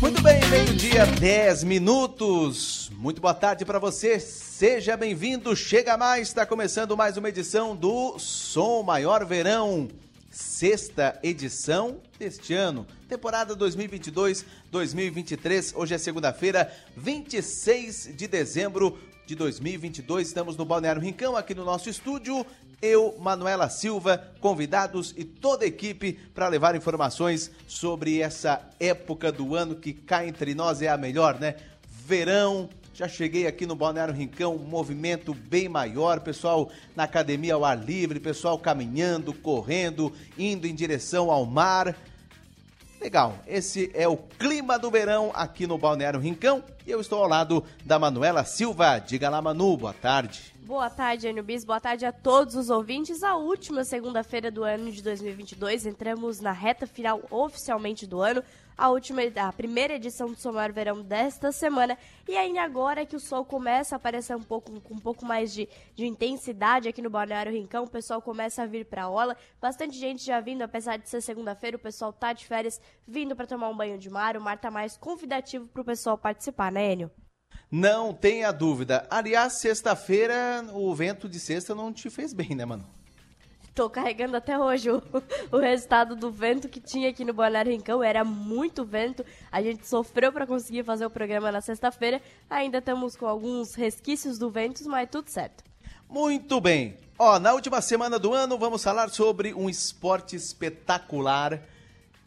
Muito bem, meio-dia, 10 minutos. Muito boa tarde para você. Seja bem-vindo. Chega mais, está começando mais uma edição do Som Maior Verão. Sexta edição deste ano, temporada 2022-2023. Hoje é segunda-feira, 26 de dezembro de 2022. Estamos no Balneário Rincão, aqui no nosso estúdio. Eu, Manuela Silva, convidados e toda a equipe para levar informações sobre essa época do ano que cá entre nós é a melhor, né? Verão, já cheguei aqui no Balneário Rincão, um movimento bem maior, pessoal na academia ao ar livre, pessoal caminhando, correndo, indo em direção ao mar. Legal, esse é o clima do verão aqui no Balneário Rincão e eu estou ao lado da Manuela Silva. Diga lá, Manu, boa tarde. Boa tarde, Enio Bis. Boa tarde a todos os ouvintes. A última segunda-feira do ano de 2022. Entramos na reta final oficialmente do ano. A última, a primeira edição do Somar Verão desta semana. E aí agora que o sol começa a aparecer um pouco, com um pouco mais de, de intensidade aqui no Balneário Rincão, o pessoal começa a vir pra aula. Bastante gente já vindo, apesar de ser segunda-feira, o pessoal tá de férias vindo para tomar um banho de mar. O mar tá mais convidativo pro pessoal participar, né, Enio? Não tenha dúvida. Aliás, sexta-feira, o vento de sexta não te fez bem, né, mano? Tô carregando até hoje o, o resultado do vento que tinha aqui no Balneário Rincão. Era muito vento. A gente sofreu para conseguir fazer o programa na sexta-feira. Ainda estamos com alguns resquícios do vento, mas tudo certo. Muito bem. Ó, na última semana do ano, vamos falar sobre um esporte espetacular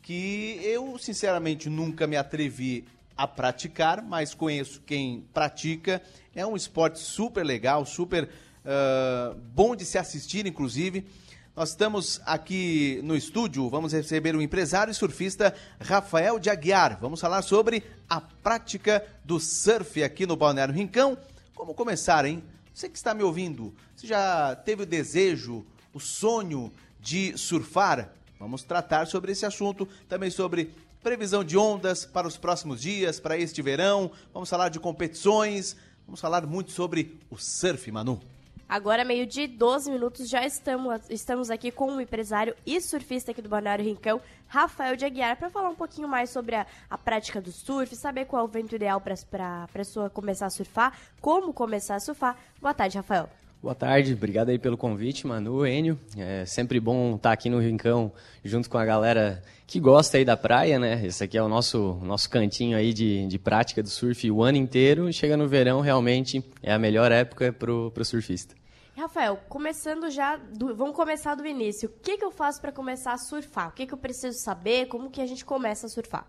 que eu, sinceramente, nunca me atrevi a praticar, mas conheço quem pratica. É um esporte super legal, super uh, bom de se assistir, inclusive. Nós estamos aqui no estúdio, vamos receber o empresário e surfista Rafael de Aguiar. Vamos falar sobre a prática do surf aqui no Balneário Rincão. Como começar, hein? Você que está me ouvindo, você já teve o desejo, o sonho de surfar? Vamos tratar sobre esse assunto, também sobre previsão de ondas para os próximos dias, para este verão. Vamos falar de competições, vamos falar muito sobre o surf, Manu. Agora, meio-dia 12 minutos, já estamos, estamos aqui com o empresário e surfista aqui do Balneário Rincão, Rafael de Aguiar, para falar um pouquinho mais sobre a, a prática do surf, saber qual é o vento ideal para a pessoa começar a surfar, como começar a surfar. Boa tarde, Rafael. Boa tarde, obrigado aí pelo convite, Manu, Enio. É sempre bom estar aqui no Rincão junto com a galera que gosta aí da praia, né? Esse aqui é o nosso, nosso cantinho aí de, de prática do surf o ano inteiro. Chega no verão, realmente é a melhor época pro, pro surfista. Rafael, começando já, do, vamos começar do início. O que, que eu faço para começar a surfar? O que, que eu preciso saber? Como que a gente começa a surfar?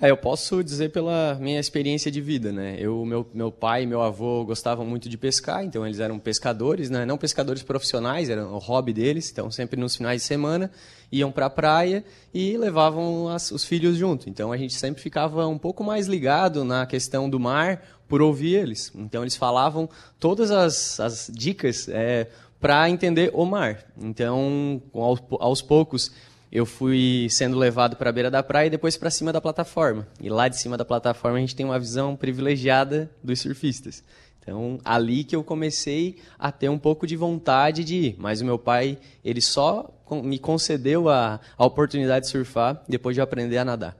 É, eu posso dizer pela minha experiência de vida, né? Eu, meu, meu pai e meu avô gostavam muito de pescar, então eles eram pescadores, né? Não pescadores profissionais, era o hobby deles, então sempre nos finais de semana iam para a praia e levavam as, os filhos junto. Então a gente sempre ficava um pouco mais ligado na questão do mar por ouvir eles. Então eles falavam todas as, as dicas é, para entender o mar. Então, aos, aos poucos eu fui sendo levado para a beira da praia e depois para cima da plataforma. E lá de cima da plataforma a gente tem uma visão privilegiada dos surfistas. Então, ali que eu comecei a ter um pouco de vontade de ir. Mas o meu pai, ele só me concedeu a, a oportunidade de surfar depois de aprender a nadar.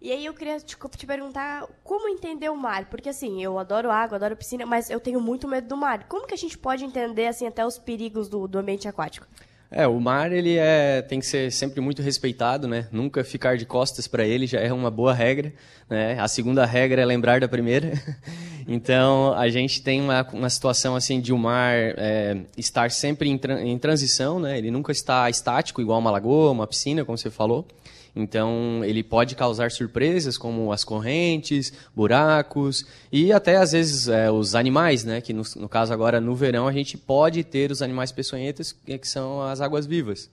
E aí eu queria te, te, perguntar como entender o mar, porque assim, eu adoro água, adoro piscina, mas eu tenho muito medo do mar. Como que a gente pode entender assim até os perigos do, do ambiente aquático? É, o mar ele é, tem que ser sempre muito respeitado, né? Nunca ficar de costas para ele já é uma boa regra, né? A segunda regra é lembrar da primeira. então a gente tem uma, uma situação assim de o mar é, estar sempre em, em transição, né? Ele nunca está estático igual uma lagoa, uma piscina, como você falou. Então, ele pode causar surpresas, como as correntes, buracos e até, às vezes, é, os animais, né? Que, no, no, caso, agora, no verão, a gente pode ter os animais peçonhentos, que são as águas vivas.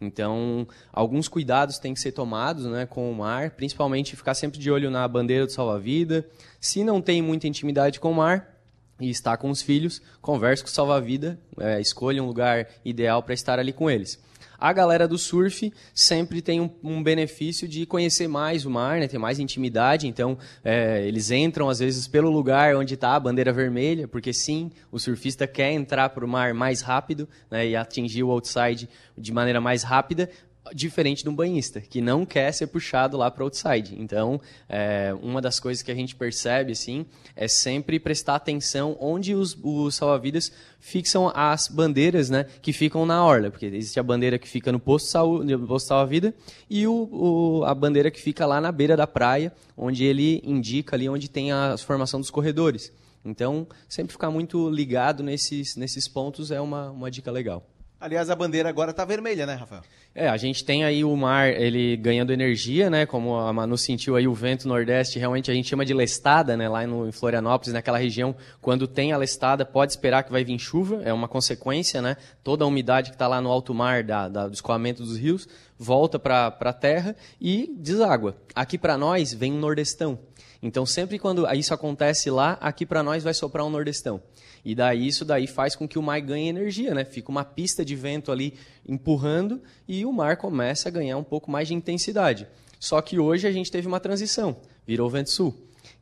Então, alguns cuidados têm que ser tomados né, com o mar, principalmente ficar sempre de olho na bandeira do salva-vida. Se não tem muita intimidade com o mar, e está com os filhos, converse com o salva-vida, é, escolha um lugar ideal para estar ali com eles. A galera do surf sempre tem um, um benefício de conhecer mais o mar, né? ter mais intimidade. Então, é, eles entram, às vezes, pelo lugar onde está a bandeira vermelha, porque sim, o surfista quer entrar para o mar mais rápido né? e atingir o outside de maneira mais rápida, diferente de um banhista, que não quer ser puxado lá para outside. Então, é, uma das coisas que a gente percebe, assim, é sempre prestar atenção onde os, os salva-vidas fixam as bandeiras, né, que ficam na orla, porque existe a bandeira que fica no posto, saúde, posto salva-vida e o, o, a bandeira que fica lá na beira da praia, onde ele indica ali onde tem a formação dos corredores. Então, sempre ficar muito ligado nesses, nesses pontos é uma, uma dica legal. Aliás, a bandeira agora está vermelha, né, Rafael? É, a gente tem aí o mar, ele ganhando energia, né? Como a Manu sentiu aí o vento nordeste, realmente a gente chama de lestada, né? Lá no, em Florianópolis, naquela região, quando tem a lestada, pode esperar que vai vir chuva, é uma consequência, né? Toda a umidade que está lá no alto mar, da, da, do escoamento dos rios, volta para a terra e deságua. Aqui para nós vem um nordestão. Então, sempre quando isso acontece lá, aqui para nós vai soprar um nordestão. E daí isso daí faz com que o mar ganhe energia, né? Fica uma pista de vento ali empurrando e o mar começa a ganhar um pouco mais de intensidade. Só que hoje a gente teve uma transição, virou vento sul.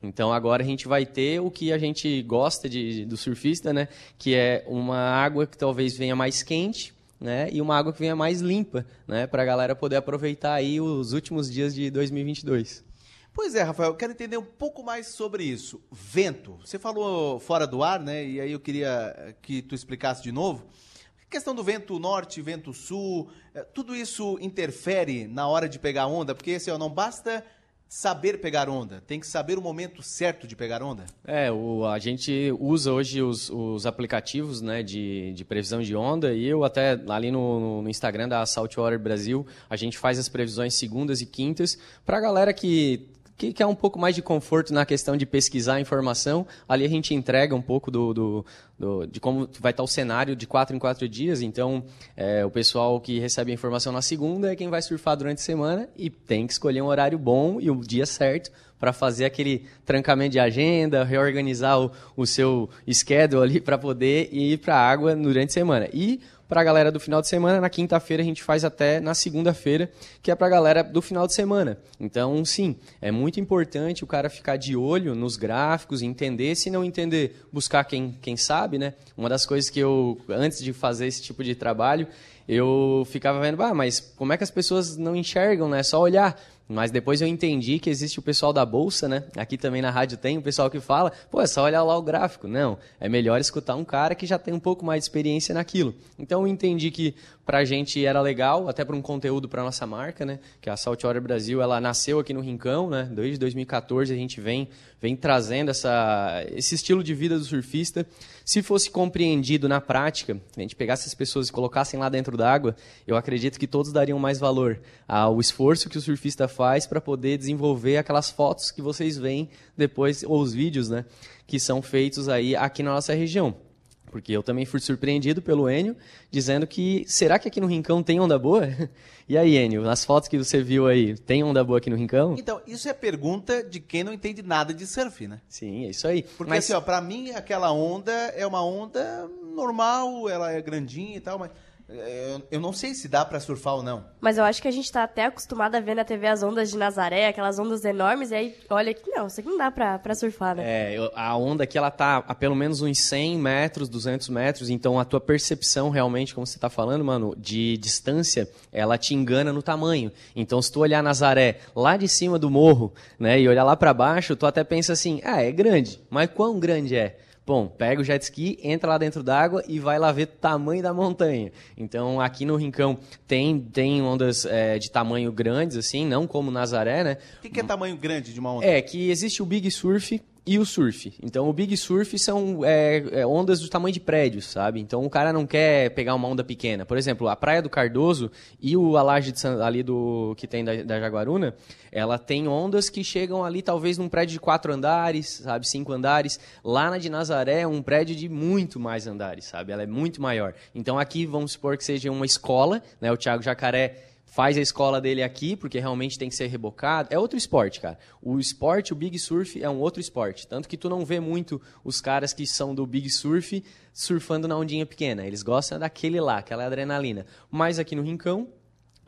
Então agora a gente vai ter o que a gente gosta de, do surfista, né? Que é uma água que talvez venha mais quente, né? E uma água que venha mais limpa, né? Para a galera poder aproveitar aí os últimos dias de 2022. Pois é, Rafael, eu quero entender um pouco mais sobre isso. Vento. Você falou fora do ar, né? E aí eu queria que tu explicasse de novo. Questão do vento norte, vento sul, eh, tudo isso interfere na hora de pegar onda? Porque assim, não basta saber pegar onda, tem que saber o momento certo de pegar onda? É, o, a gente usa hoje os, os aplicativos né, de, de previsão de onda e eu até ali no, no Instagram da Saltwater Brasil, a gente faz as previsões segundas e quintas para a galera que que quer um pouco mais de conforto na questão de pesquisar a informação. Ali a gente entrega um pouco do, do, do de como vai estar o cenário de quatro em quatro dias. Então, é, o pessoal que recebe a informação na segunda é quem vai surfar durante a semana e tem que escolher um horário bom e o dia certo para fazer aquele trancamento de agenda, reorganizar o, o seu schedule ali para poder ir para a água durante a semana. E para a galera do final de semana. Na quinta-feira a gente faz até na segunda-feira, que é para a galera do final de semana. Então, sim, é muito importante o cara ficar de olho nos gráficos, entender. Se não entender, buscar quem, quem sabe, né? Uma das coisas que eu, antes de fazer esse tipo de trabalho, eu ficava vendo, ah, mas como é que as pessoas não enxergam, né? É só olhar. Mas depois eu entendi que existe o pessoal da bolsa, né? Aqui também na rádio tem o pessoal que fala, pô, é só olhar lá o gráfico. Não, é melhor escutar um cara que já tem um pouco mais de experiência naquilo. Então eu entendi que pra gente era legal, até para um conteúdo para nossa marca, né? Que a Saltwater Brasil, ela nasceu aqui no Rincão, né? Desde 2014 a gente vem vem trazendo essa, esse estilo de vida do surfista. Se fosse compreendido na prática, a gente pegasse as pessoas e colocassem lá dentro d'água, eu acredito que todos dariam mais valor ao esforço que o surfista faz para poder desenvolver aquelas fotos que vocês veem depois, ou os vídeos, né, que são feitos aí aqui na nossa região. Porque eu também fui surpreendido pelo Enio, dizendo que será que aqui no Rincão tem onda boa? E aí, Enio, nas fotos que você viu aí, tem onda boa aqui no Rincão? Então, isso é pergunta de quem não entende nada de surf, né? Sim, é isso aí. Porque mas... assim, ó, pra mim aquela onda é uma onda normal, ela é grandinha e tal, mas é, eu não sei se dá para surfar ou não. Mas eu acho que a gente tá até acostumado a ver na TV as ondas de Nazaré, aquelas ondas enormes, e aí olha que não, isso aqui não dá pra, pra surfar, né? É, a onda aqui, ela tá a pelo menos uns 100 metros, 200 metros, então a tua percepção realmente, como você tá falando, mano, de distância, ela te engana no tamanho. Então se tu olhar Nazaré lá de cima do morro, né, e olhar lá para baixo, tu até pensa assim, ah, é grande, mas quão grande é? Bom, pega o jet ski, entra lá dentro d'água e vai lá ver o tamanho da montanha. Então, aqui no Rincão tem, tem ondas é, de tamanho grandes, assim, não como Nazaré, né? O que, que é tamanho grande de uma onda? É, que existe o Big Surf, e o surf. Então, o big surf são é, é, ondas do tamanho de prédios, sabe? Então, o cara não quer pegar uma onda pequena. Por exemplo, a Praia do Cardoso e o Alaje ali do que tem da, da, Jaguaruna, ela tem ondas que chegam ali talvez num prédio de quatro andares, sabe? Cinco andares. Lá na de Nazaré é um prédio de muito mais andares, sabe? Ela é muito maior. Então, aqui vamos supor que seja uma escola, né? O Thiago Jacaré faz a escola dele aqui, porque realmente tem que ser rebocado. É outro esporte, cara. O esporte, o Big Surf, é um outro esporte. Tanto que tu não vê muito os caras que são do Big Surf surfando na ondinha pequena. Eles gostam daquele lá, aquela adrenalina. Mas aqui no Rincão,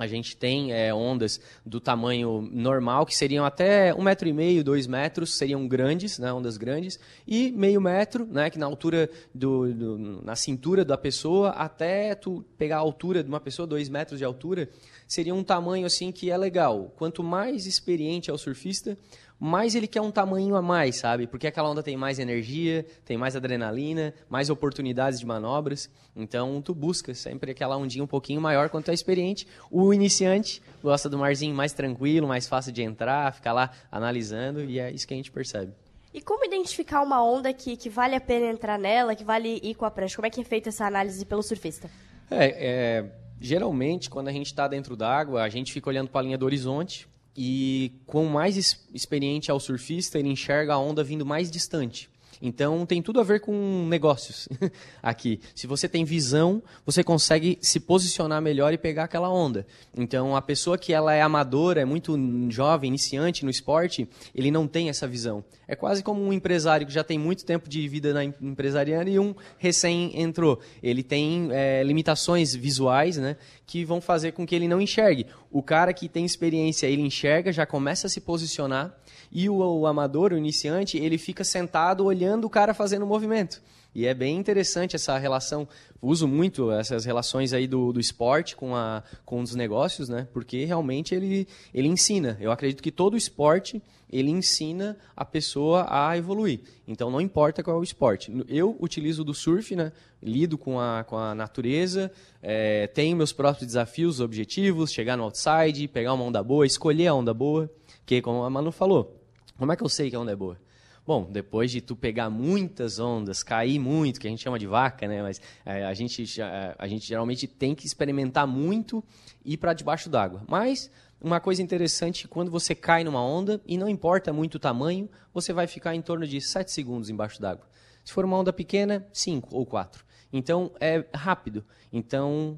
A gente tem é, ondas do tamanho normal, que seriam até um metro e meio, dois metros, seriam grandes, né, ondas grandes, e meio metro, né, que na altura do, do, na cintura da pessoa, até tu pegar a altura de uma pessoa, dois metros de altura, seria um tamanho assim que é legal. Quanto mais experiente é o surfista, mais ele quer um tamanho a mais, sabe? Porque aquela onda tem mais energia, tem mais adrenalina, mais oportunidades de manobras. Então, tu busca sempre aquela ondinha um pouquinho maior quando tu é experiente. O iniciante gosta do marzinho mais tranquilo, mais fácil de entrar, ficar lá analisando, e é isso que a gente percebe. E como identificar uma onda que, que vale a pena entrar nela, que vale ir com a prancha? Como é que é feita essa análise pelo surfista? É, é geralmente, quando a gente está dentro d'água, a gente fica olhando para a linha do horizonte, e quanto mais experiente é o surfista, ele enxerga a onda vindo mais distante. Então tem tudo a ver com negócios aqui. Se você tem visão, você consegue se posicionar melhor e pegar aquela onda. Então a pessoa que ela é amadora, é muito jovem, iniciante no esporte, ele não tem essa visão. É quase como um empresário que já tem muito tempo de vida na empresariana e um recém entrou. Ele tem é, limitações visuais, né, que vão fazer com que ele não enxergue. O cara que tem experiência, ele enxerga, já começa a se posicionar e o, o amador, o iniciante, ele fica sentado olhando o cara fazendo o movimento. E é bem interessante essa relação. Uso muito essas relações aí do, do esporte com, a, com os negócios, né? Porque realmente ele, ele ensina. Eu acredito que todo esporte ele ensina a pessoa a evoluir. Então não importa qual é o esporte. Eu utilizo do surf, né? Lido com a, com a natureza, é, tenho meus próprios desafios, objetivos, chegar no outside, pegar uma onda boa, escolher a onda boa. Que, como a Manu falou, como é que eu sei que a onda é boa? Bom, depois de tu pegar muitas ondas, cair muito, que a gente chama de vaca, né? Mas é, a, gente, a, a gente geralmente tem que experimentar muito e ir para debaixo d'água. Mas uma coisa interessante, quando você cai numa onda, e não importa muito o tamanho, você vai ficar em torno de 7 segundos embaixo d'água. Se for uma onda pequena, 5 ou 4. Então, é rápido. Então,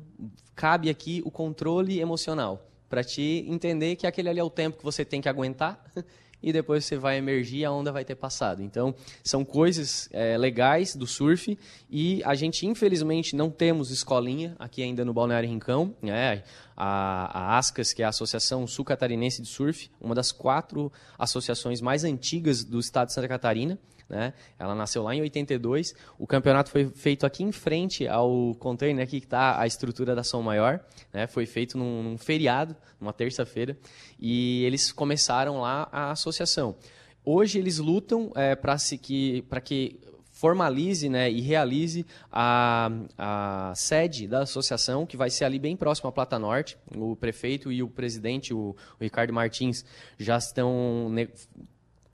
cabe aqui o controle emocional, para te entender que aquele ali é o tempo que você tem que aguentar e depois você vai emergir e a onda vai ter passado. Então, são coisas é, legais do surf e a gente, infelizmente, não temos escolinha aqui ainda no Balneário Rincão. Né? A, a ASCAS, que é a Associação Sul Catarinense de Surf, uma das quatro associações mais antigas do estado de Santa Catarina. Né? Ela nasceu lá em 82. O campeonato foi feito aqui em frente ao container, aqui que está a estrutura da Som Maior. Né? Foi feito num, num feriado, numa terça-feira, e eles começaram lá a associação. Hoje eles lutam é, para que, que formalize né, e realize a, a sede da associação, que vai ser ali bem próximo à Plata Norte. O prefeito e o presidente, o, o Ricardo Martins, já estão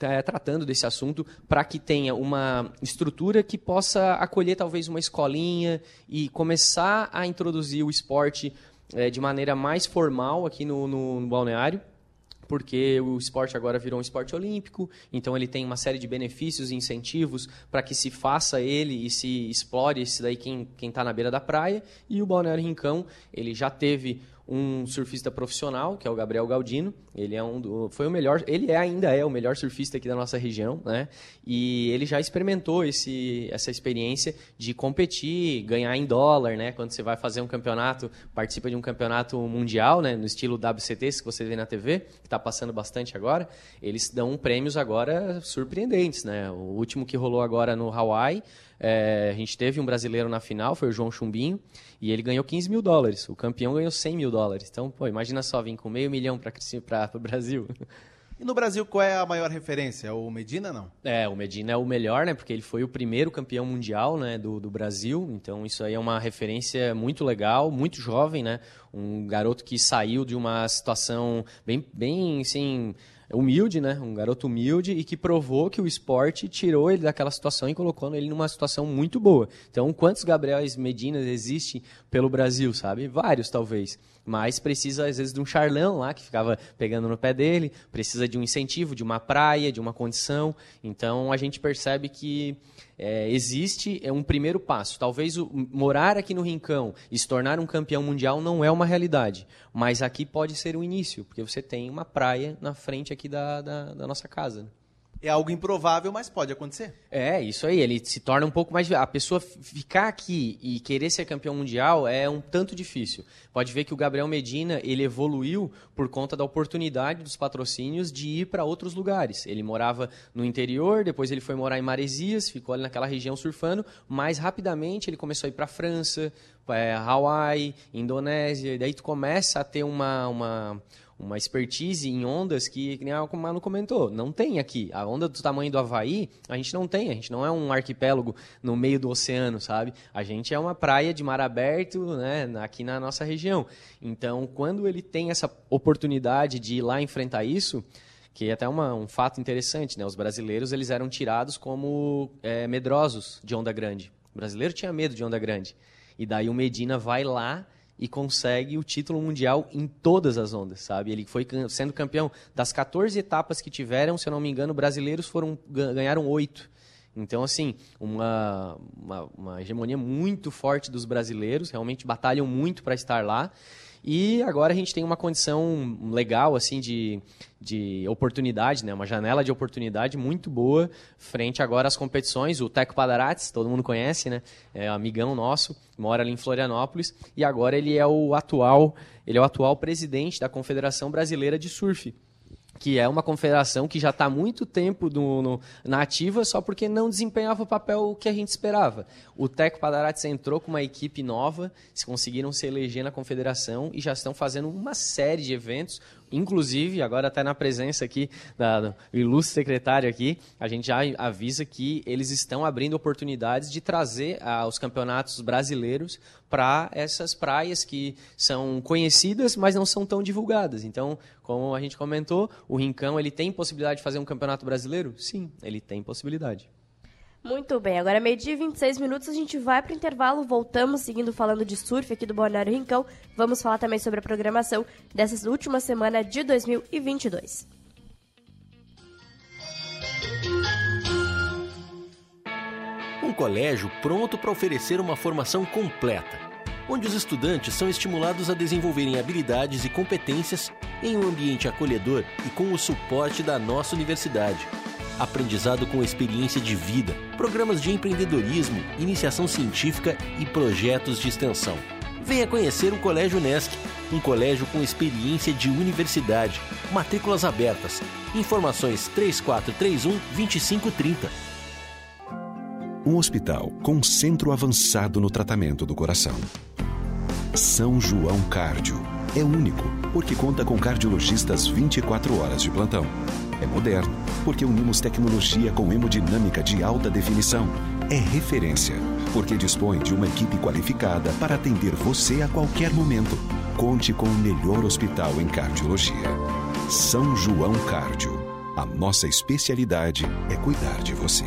é, tratando desse assunto para que tenha uma estrutura que possa acolher talvez uma escolinha e começar a introduzir o esporte é, de maneira mais formal aqui no, no, no balneário porque o esporte agora virou um esporte olímpico, então ele tem uma série de benefícios e incentivos para que se faça ele e se explore esse daí quem está na beira da praia. E o Balneário Rincão, ele já teve um surfista profissional, que é o Gabriel Galdino. Ele é um do, foi o melhor, ele é, ainda é o melhor surfista aqui da nossa região, né? E ele já experimentou esse, essa experiência de competir, ganhar em dólar, né? Quando você vai fazer um campeonato, participa de um campeonato mundial, né? No estilo WCT, que você vê na TV, que está passando bastante agora. Eles dão prêmios agora surpreendentes, né? O último que rolou agora no Hawaii é, a gente teve um brasileiro na final, foi o João Chumbinho, e ele ganhou 15 mil dólares. O campeão ganhou 100 mil dólares. Então, pô, imagina só vir com meio milhão para o Brasil. E no Brasil, qual é a maior referência? O Medina, não? É, o Medina é o melhor, né? Porque ele foi o primeiro campeão mundial né, do, do Brasil. Então, isso aí é uma referência muito legal, muito jovem, né? Um garoto que saiu de uma situação bem, bem assim humilde, né? Um garoto humilde e que provou que o esporte tirou ele daquela situação e colocou ele numa situação muito boa. Então, quantos Gabriels Medinas existem pelo Brasil, sabe? Vários, talvez. Mas precisa, às vezes, de um charlão lá que ficava pegando no pé dele, precisa de um incentivo, de uma praia, de uma condição. Então, a gente percebe que é, existe é um primeiro passo. Talvez o, morar aqui no Rincão e se tornar um campeão mundial não é uma realidade, mas aqui pode ser o início, porque você tem uma praia na frente aqui da, da, da nossa casa. É algo improvável, mas pode acontecer. É, isso aí. Ele se torna um pouco mais. A pessoa ficar aqui e querer ser campeão mundial é um tanto difícil. Pode ver que o Gabriel Medina ele evoluiu por conta da oportunidade dos patrocínios de ir para outros lugares. Ele morava no interior, depois ele foi morar em Maresias, ficou ali naquela região surfando. Mais rapidamente ele começou a ir para a França, é, Hawaii, Indonésia. E daí tu começa a ter uma, uma uma expertise em ondas que, que nem a Mano comentou, não tem aqui. A onda do tamanho do Havaí, a gente não tem. A gente não é um arquipélago no meio do oceano, sabe? A gente é uma praia de mar aberto, né, aqui na nossa região. Então, quando ele tem essa oportunidade de ir lá enfrentar isso, que é até uma, um fato interessante, né? Os brasileiros eles eram tirados como é, medrosos de onda grande. O brasileiro tinha medo de onda grande. E daí o Medina vai lá e consegue o título mundial em todas as ondas, sabe? Ele foi sendo campeão das 14 etapas que tiveram, se eu não me engano, brasileiros foram ganharam oito. Então, assim, uma, uma, uma hegemonia muito forte dos brasileiros, realmente batalham muito para estar lá. E agora a gente tem uma condição legal, assim, de, de oportunidade, né? Uma janela de oportunidade muito boa frente agora às competições. O Teco Padarates, todo mundo conhece, né? É um amigão nosso, mora ali em Florianópolis. E agora ele é o atual, ele é o atual presidente da Confederação Brasileira de Surf que é uma confederação que já está há muito tempo no, no, na ativa, só porque não desempenhava o papel que a gente esperava. O Teco Padarates entrou com uma equipe nova, se conseguiram se eleger na confederação e já estão fazendo uma série de eventos. Inclusive, agora até na presença aqui da, do ilustre secretário aqui, a gente já avisa que eles estão abrindo oportunidades de trazer ah, os campeonatos brasileiros para essas praias que são conhecidas, mas não são tão divulgadas. Então, como a gente comentou, o Rincão ele tem possibilidade de fazer um campeonato brasileiro? Sim, ele tem possibilidade. Muito bem, agora é meio-dia e 26 minutos, a gente vai para o intervalo, voltamos seguindo falando de surf aqui do Balneário Rincão. Vamos falar também sobre a programação dessa última semana de 2022. Um colégio pronto para oferecer uma formação completa, onde os estudantes são estimulados a desenvolverem habilidades e competências em um ambiente acolhedor e com o suporte da nossa universidade aprendizado com experiência de vida, programas de empreendedorismo, iniciação científica e projetos de extensão. Venha conhecer o Colégio Unesc, um colégio com experiência de universidade. Matrículas abertas. Informações 3431 2530. Um hospital com centro avançado no tratamento do coração. São João Cárdio. É único, porque conta com cardiologistas 24 horas de plantão é moderno, porque unimos tecnologia com hemodinâmica de alta definição. É referência, porque dispõe de uma equipe qualificada para atender você a qualquer momento. Conte com o melhor hospital em cardiologia. São João Cárdio. A nossa especialidade é cuidar de você.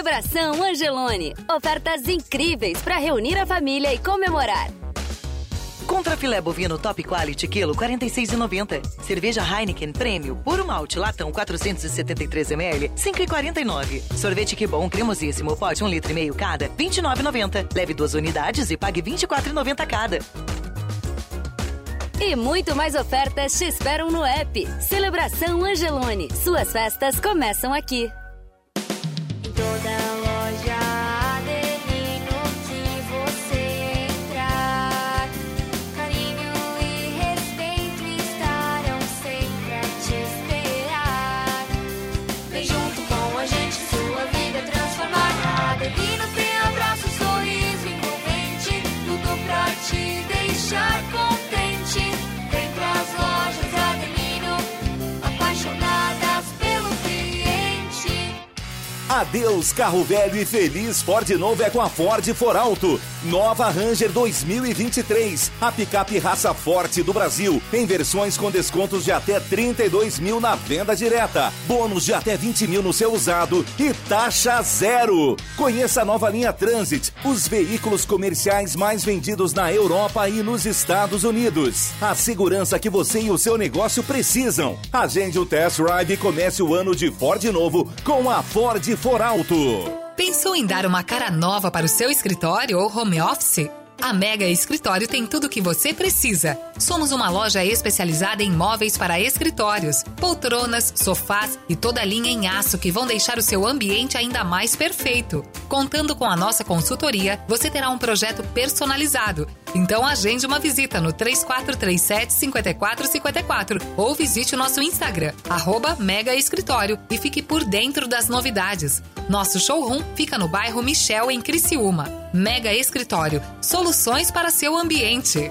Celebração Angelone. Ofertas incríveis para reunir a família e comemorar. Contra filé bovino top quality quilo 46,90. Cerveja Heineken Prêmio puro malte latão 473 ml 5,49. Sorvete que bom cremosíssimo pote 1 litro e meio cada 29,90. Leve duas unidades e pague 24,90 cada. E muito mais ofertas te esperam no app. Celebração Angelone. Suas festas começam aqui. Toda loja Adeus carro velho e feliz Ford novo é com a Ford For Alto. Nova Ranger 2023, a picape raça forte do Brasil, em versões com descontos de até 32 mil na venda direta, bônus de até 20 mil no seu usado e taxa zero. Conheça a nova linha Transit, os veículos comerciais mais vendidos na Europa e nos Estados Unidos. A segurança que você e o seu negócio precisam. Agende o test drive e comece o ano de Ford novo com a Ford For Alto. Pensou em dar uma cara nova para o seu escritório ou home office? A Mega Escritório tem tudo o que você precisa. Somos uma loja especializada em móveis para escritórios, poltronas, sofás e toda linha em aço que vão deixar o seu ambiente ainda mais perfeito. Contando com a nossa consultoria, você terá um projeto personalizado. Então agende uma visita no 3437 5454 ou visite o nosso Instagram, arroba Mega Escritório e fique por dentro das novidades. Nosso showroom fica no bairro Michel, em Criciúma. Mega Escritório, soluções para seu ambiente.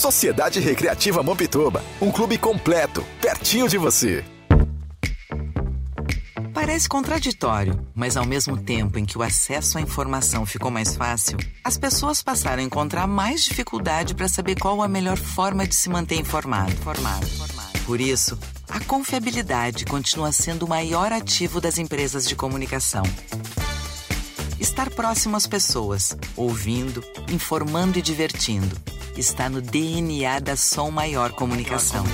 Sociedade Recreativa Mampituba, um clube completo, pertinho de você. Parece contraditório, mas ao mesmo tempo em que o acesso à informação ficou mais fácil, as pessoas passaram a encontrar mais dificuldade para saber qual a melhor forma de se manter informado. Informado. Por isso, a confiabilidade continua sendo o maior ativo das empresas de comunicação. Estar próximo às pessoas, ouvindo, informando e divertindo, está no DNA da Som Maior Comunicação.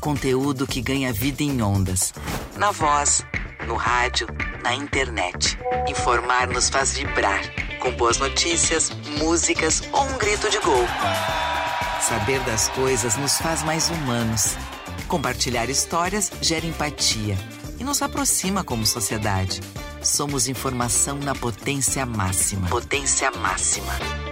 Conteúdo que ganha vida em ondas. Na voz, no rádio, na internet. Informar nos faz vibrar. Com boas notícias, músicas ou um grito de gol. Saber das coisas nos faz mais humanos. Compartilhar histórias gera empatia e nos aproxima como sociedade. Somos informação na potência máxima. Potência máxima.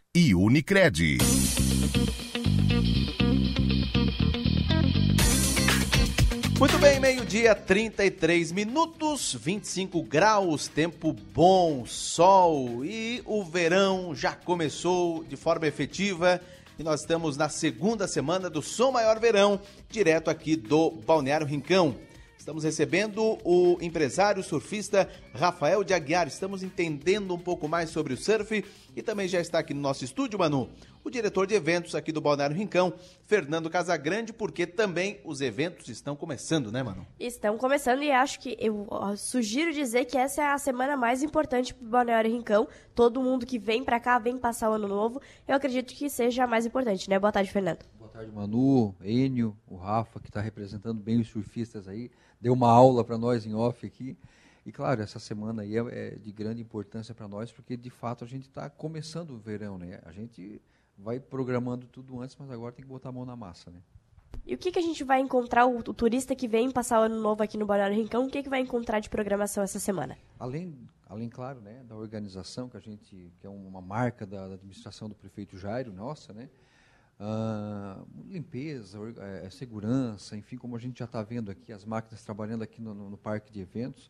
e Unicred. Muito bem, meio-dia, 33 minutos, 25 graus, tempo bom, sol e o verão já começou de forma efetiva e nós estamos na segunda semana do Som Maior Verão, direto aqui do Balneário Rincão. Estamos recebendo o empresário surfista Rafael de Aguiar. Estamos entendendo um pouco mais sobre o surf e também já está aqui no nosso estúdio, Manu, o diretor de eventos aqui do Balneário Rincão, Fernando Casagrande, porque também os eventos estão começando, né, Manu? Estão começando e acho que eu sugiro dizer que essa é a semana mais importante para o Balneário Rincão. Todo mundo que vem para cá, vem passar o ano novo, eu acredito que seja a mais importante, né? Boa tarde, Fernando. Boa tarde, Manu, Enio, o Rafa, que está representando bem os surfistas aí, deu uma aula para nós em off aqui. E claro, essa semana aí é, é de grande importância para nós, porque de fato a gente está começando o verão, né? A gente vai programando tudo antes, mas agora tem que botar a mão na massa, né? E o que, que a gente vai encontrar, o, o turista que vem passar o ano novo aqui no Balneário Rincão, o que, que vai encontrar de programação essa semana? Além, além claro, né, da organização que a gente, que é uma marca da, da administração do prefeito Jairo, nossa, né? Ah, limpeza, or- eh, segurança, enfim, como a gente já está vendo aqui, as máquinas trabalhando aqui no, no- parque de eventos.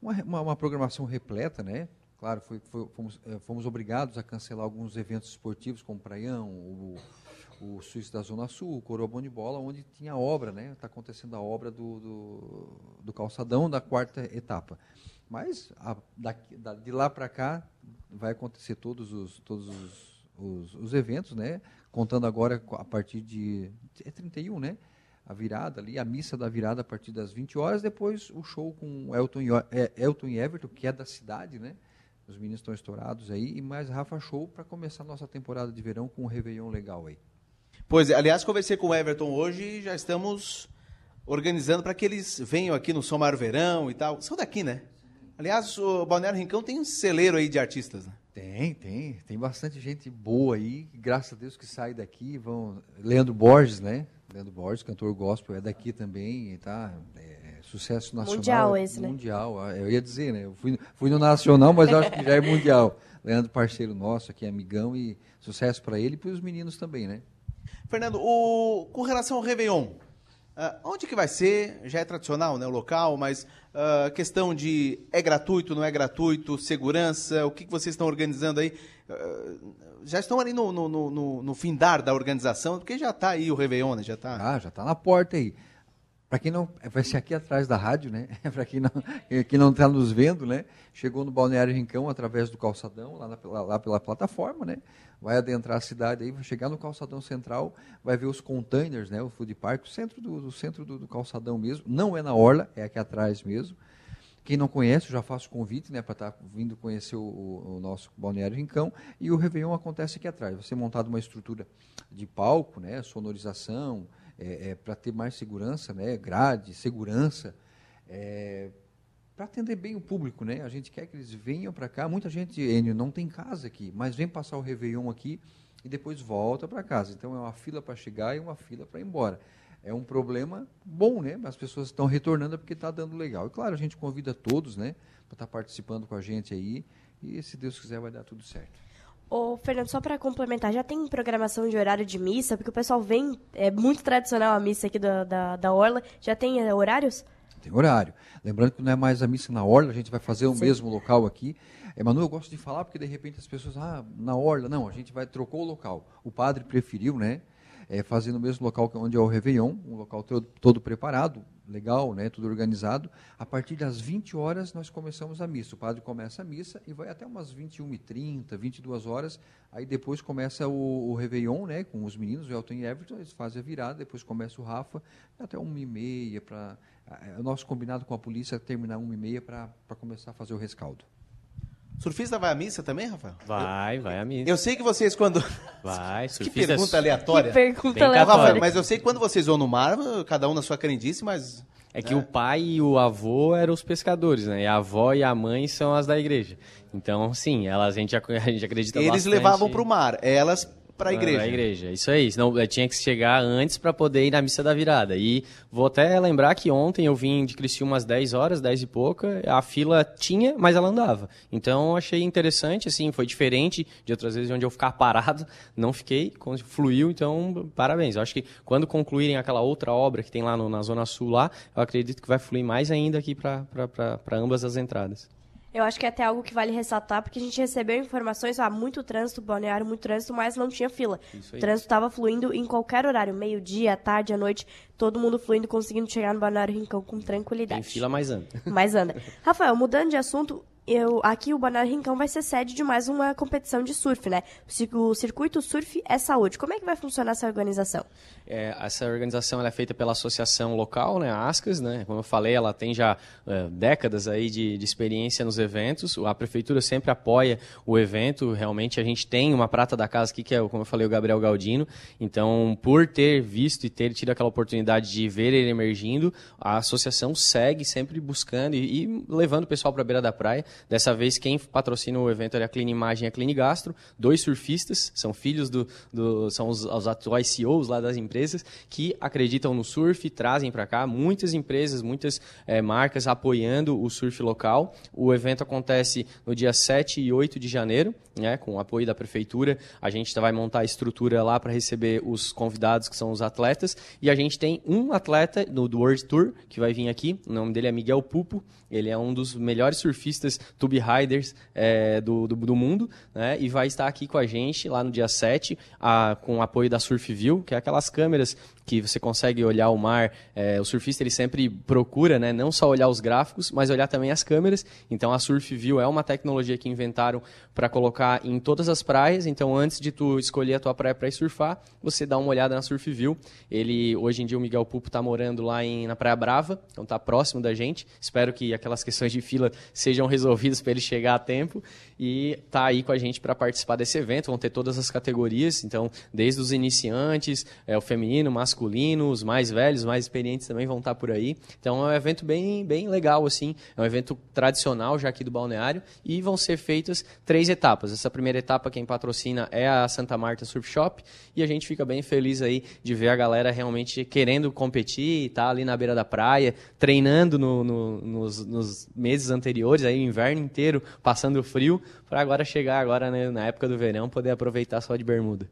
Uma, uma, uma programação repleta, né? Claro, foi- foi- fomos, eh, fomos obrigados a cancelar alguns eventos esportivos, como o Praião, o, o Suíço da Zona Sul, o Coroa Bom de Bola, onde tinha obra, né? Está acontecendo a obra do, do, do calçadão da quarta etapa. Mas a- daqui- da- de lá para cá vai acontecer todos os, todos os, os, os eventos, né? Contando agora a partir de é 31, né? A virada ali, a missa da virada a partir das 20 horas, depois o show com Elton e, é, Elton e Everton, que é da cidade, né? Os meninos estão estourados aí, e mais Rafa Show para começar a nossa temporada de verão com um Réveillon legal aí. Pois é, aliás, conversei com o Everton hoje e já estamos organizando para que eles venham aqui no Som Maior Verão e tal. São daqui, né? Aliás, o Balneário Rincão tem um celeiro aí de artistas, né? Tem, tem. Tem bastante gente boa aí, graças a Deus que sai daqui. Vão... Leandro Borges, né? Leandro Borges, cantor gospel, é daqui também, e tá? É, sucesso nacional. Mundial esse, né? Mundial, ah, eu ia dizer, né? Eu fui, fui no nacional, mas eu acho que já é mundial. Leandro, parceiro nosso aqui, amigão, e sucesso para ele e para os meninos também, né? Fernando, o- com relação ao Réveillon, ah, onde que vai ser? Já é tradicional, né, o local, mas ah, questão de é gratuito, não é gratuito, segurança, o que, que vocês estão organizando aí? Ah, já estão ali no, no, no, no- no findar da organização, porque já está aí o Réveillon, né? Já está. Ah, já está na porta aí. Para quem não, vai ser aqui atrás da rádio, né? Para quem não, quem não está nos vendo, né? Chegou no Balneário Rincão através do calçadão, lá, na- lá- lá pela plataforma, né? Vai adentrar a cidade aí, vai chegar no calçadão central, vai ver os containers, né? O food park, o centro do, do centro do, do calçadão mesmo. Não é na orla, é aqui atrás mesmo. Quem não conhece, já faço convite, né, para estar vindo conhecer o, o- o nosso Balneário Rincão. E o Réveillon acontece aqui atrás. Vai ser montada uma estrutura de palco, né, sonorização, para ter mais segurança, né, grade, segurança, para atender bem o público, né? A gente quer que eles venham para cá. Muita gente, Enio, não tem casa aqui, mas vem passar o Réveillon aqui e depois volta para casa. Então é uma fila para chegar e uma fila para ir embora. É um problema bom, né? As pessoas estão retornando porque está dando legal. E claro, a gente convida todos, né, para estar participando com a gente aí. E se Deus quiser, vai dar tudo certo. Ô, Fernando, só para complementar, já tem programação de horário de missa? Porque o pessoal vem, é muito tradicional a missa aqui da, da, da Orla. Já tem é, horários? Tem horário. Lembrando que não é mais a missa na orla, a gente vai fazer o Sim. mesmo local aqui. É, Manu, eu gosto de falar porque de repente as pessoas, ah, na orla, não, a gente vai trocou o local. O padre preferiu, né, é, fazer no mesmo local que onde é o Réveillon, um local todo, todo preparado, legal, né, tudo organizado. A partir das 20 horas nós começamos a missa. O padre começa a missa e vai até umas 21h30, 22 horas. Aí depois começa o, o Réveillon, né, com os meninos, o Elton e Everton, eles fazem a virada, depois começa o Rafa, até 1h30 para o nosso combinado com a polícia é terminar 1h30 para começar a fazer o rescaldo. Surfista vai à missa também, Rafael? Vai, vai a missa. Eu sei que vocês, quando. Vai, Que surfista. pergunta aleatória. Que pergunta Bem aleatória. Rafael, mas eu sei que quando vocês vão no mar, cada um na sua crendice, mas. É que o pai e o avô eram os pescadores, né? E a avó e a mãe são as da igreja. Então, sim, elas, a, gente, a gente acredita Eles bastante... levavam para o mar, elas para a igreja. Na igreja, isso aí. Senão eu tinha que chegar antes para poder ir na missa da virada. E vou até lembrar que ontem eu vim de Criciúma às 10 horas, 10 e pouca. A fila tinha, mas ela andava. Então eu achei interessante, assim, foi diferente de outras vezes onde eu ficar parado. Não fiquei, fluiu, então parabéns. Eu acho que quando concluírem aquela outra obra que tem lá no- na Zona Sul, lá, eu acredito que vai fluir mais ainda aqui para ambas as entradas. Eu acho que é até algo que vale ressaltar, porque a gente recebeu informações, ah, muito trânsito, balneário, muito trânsito, mas não tinha fila. O trânsito estava fluindo em qualquer horário, meio-dia, tarde, à noite, todo mundo fluindo, conseguindo chegar no balneário Rincão com Tem tranquilidade. fila mais anda. Mas anda. Rafael, mudando de assunto, eu, aqui o Balneário Rincão vai ser sede de mais uma competição de surf, né? O Circuito Surf é Saúde. Como é que vai funcionar essa organização? É, essa organização é feita pela associação local, né, a ASCAS, né? Como eu falei, ela tem já é, décadas aí de, de experiência nos eventos. A prefeitura sempre apoia o evento. Realmente a gente tem uma prata da casa aqui que é, como eu falei, o Gabriel Galdino. Então, por ter visto e ter tido aquela oportunidade de ver ele emergindo, a associação segue sempre buscando e, e levando o pessoal para a beira da praia. Dessa vez quem patrocina o evento é a Clean Imagem e a Clean Gastro, dois surfistas, são filhos do, do são os, os atuais CEOs lá das empresas que acreditam no surf, trazem para cá muitas empresas, muitas eh, marcas apoiando o surf local. O evento acontece no dia 7 e 8 de janeiro, né, com o apoio da prefeitura. A gente vai montar a estrutura lá para receber os convidados, que são os atletas. E a gente tem um atleta do World Tour, que vai vir aqui. O nome dele é Miguel Pupo. Ele é um dos melhores surfistas tube riders eh, do, do, do mundo. Né, e vai estar aqui com a gente lá no dia 7, a, com o apoio da Surf View, que é aquelas câmeras câmeras que você consegue olhar o mar. É, o surfista ele sempre procura, né, não só olhar os gráficos, mas olhar também as câmeras. Então a Surf View é uma tecnologia que inventaram para colocar em todas as praias. Então antes de tu escolher a tua praia para surfar, você dá uma olhada na Surf View. Ele hoje em dia o Miguel Pupo está morando lá em, na Praia Brava, então está próximo da gente. Espero que aquelas questões de fila sejam resolvidas para ele chegar a tempo e tá aí com a gente para participar desse evento. Vão ter todas as categorias, então desde os iniciantes, é, o feminino, masculino, os mais velhos, mais experientes também vão estar por aí. Então é um evento bem, bem legal assim. É um evento tradicional já aqui do balneário e vão ser feitas três etapas. Essa primeira etapa quem patrocina é a Santa Marta Surf Shop e a gente fica bem feliz aí de ver a galera realmente querendo competir, tá ali na beira da praia, treinando no- no- nos, nos meses anteriores, aí o inverno inteiro passando frio, para agora chegar agora né, na época do verão poder aproveitar só de bermuda.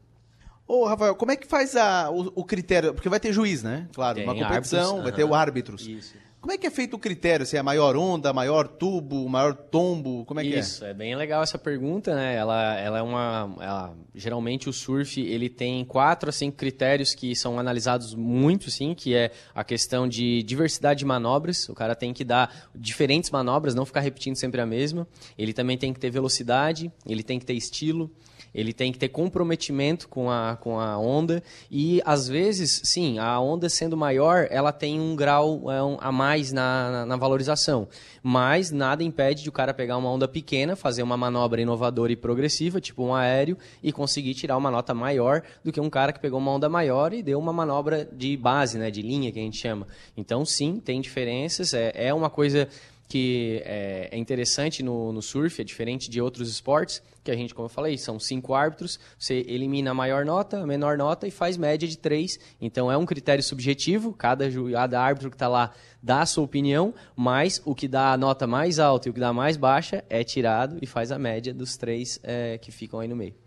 Ô, Rafael, como é que faz a, o, o critério? Porque vai ter juiz, né? Claro, Tem uma competição, árbitros, vai ter o árbitros. Isso. Como é que é feito o critério? Se é a maior onda, maior tubo, maior tombo? Como é que Isso, é? bem legal essa pergunta, né? Ela, ela é uma. ela- geralmente o surf ele tem quatro assim critérios que são analisados muito, sim, que é a questão de diversidade de manobras. O cara tem que dar diferentes manobras, não ficar repetindo sempre a mesma. Ele também tem que ter velocidade, ele tem que ter estilo. Ele tem que ter comprometimento com a, com a onda e, às vezes, sim, a onda sendo maior, ela tem um grau é, um, a mais na, na, na valorização. Mas nada impede de o cara pegar uma onda pequena, fazer uma manobra inovadora e progressiva, tipo um aéreo, e conseguir tirar uma nota maior do que um cara que pegou uma onda maior e deu uma manobra de base, né, de linha, que a gente chama. Então, sim, tem diferenças. É, é uma coisa que é, é interessante no, no surf, é diferente de outros esportes, que a gente, como eu falei, são cinco árbitros, você elimina a maior nota, a menor nota e faz média de três. Então é um critério subjetivo, cada, cada árbitro que está lá dá a sua opinião, mas o que dá a nota mais alta e o que dá a mais baixa é tirado e faz a média dos três é, que ficam aí no meio.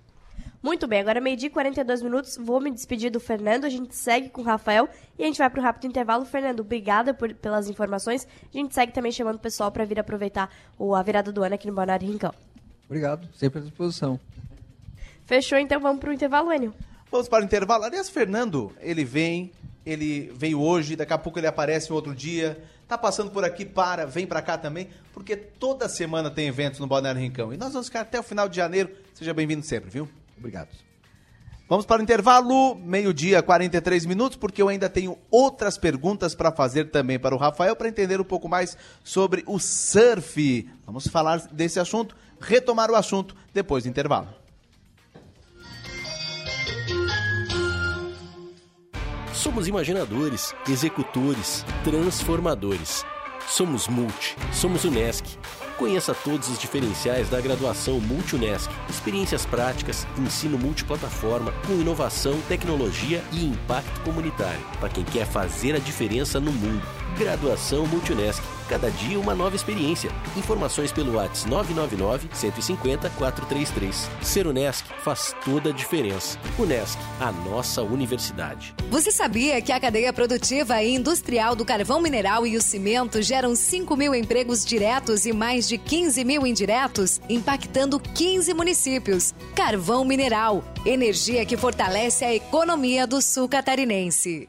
Muito bem, agora é meio-dia e 42 minutos. Vou me despedir do Fernando. A gente segue com o Rafael e a gente vai para um rápido intervalo. Fernando, obrigada por- pelas informações. A gente segue também chamando o pessoal para vir aproveitar o- a virada do ano aqui no Balneário Rincão. Obrigado, sempre à disposição. Fechou, então vamos para o intervalo, Enio. Vamos para o intervalo. Aliás, Fernando, ele vem, ele veio hoje, daqui a pouco ele aparece um outro dia. Tá passando por aqui, para, vem para cá também, porque toda semana tem eventos no Balneário Rincão. E nós vamos ficar até o final de janeiro. Seja bem-vindo sempre, viu? Obrigado. Vamos para o intervalo, meio-dia, 43 minutos, porque eu ainda tenho outras perguntas para fazer também para o Rafael, para entender um pouco mais sobre o surf. Vamos falar desse assunto, retomar o assunto depois do intervalo. Somos imaginadores, executores, transformadores. Somos Multi, somos Unesc. Conheça todos os diferenciais da graduação Multi-Unesc. Experiências práticas, ensino multiplataforma, com inovação, tecnologia e impacto comunitário. Para quem quer fazer a diferença no mundo. Graduação Multunesc. Cada dia uma nova experiência. Informações pelo WhatsApp 999 150 433. Ser Unesc faz toda a diferença. Unesc, a nossa universidade. Você sabia que a cadeia produtiva e industrial do carvão mineral e o cimento geram 5 mil empregos diretos e mais de 15 mil indiretos, impactando 15 municípios? Carvão mineral, energia que fortalece a economia do sul catarinense.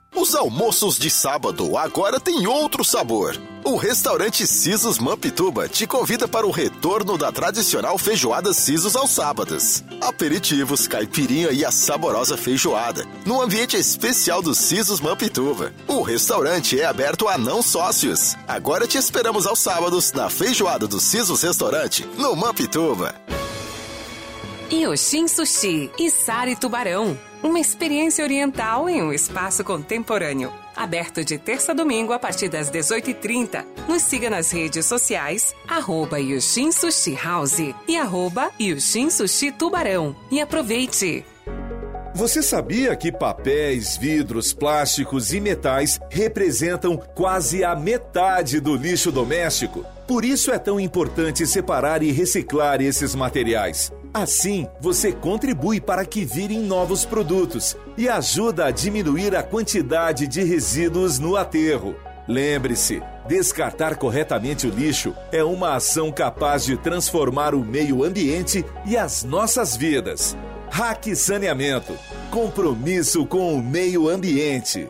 Os almoços de sábado agora têm outro sabor. O restaurante Sisos Mampituba te convida para o retorno da tradicional feijoada Sisos aos sábados. Aperitivos, caipirinha e a saborosa feijoada, no ambiente especial do Sisos Mampituba. O restaurante é aberto a não sócios. Agora te esperamos aos sábados na feijoada do Sisos Restaurante, no Mampituba. Yoshin Sushi e Sari Tubarão. Uma experiência oriental em um espaço contemporâneo. Aberto de terça a domingo a partir das 18h30. Nos siga nas redes sociais, arroba Sushi House e arroba Sushi Tubarão. E aproveite! Você sabia que papéis, vidros, plásticos e metais representam quase a metade do lixo doméstico? Por isso é tão importante separar e reciclar esses materiais. Assim, você contribui para que virem novos produtos e ajuda a diminuir a quantidade de resíduos no aterro. Lembre-se, descartar corretamente o lixo é uma ação capaz de transformar o meio ambiente e as nossas vidas. Hack Saneamento compromisso com o meio ambiente.